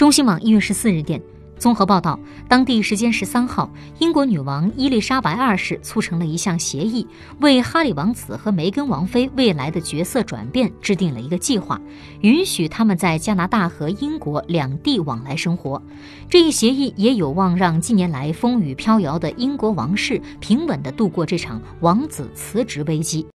中新网一月十四日电。综合报道，当地时间十三号，英国女王伊丽莎白二世促成了一项协议，为哈里王子和梅根王妃未来的角色转变制定了一个计划，允许他们在加拿大和英国两地往来生活。这一协议也有望让近年来风雨飘摇的英国王室平稳地度过这场王子辞职危机。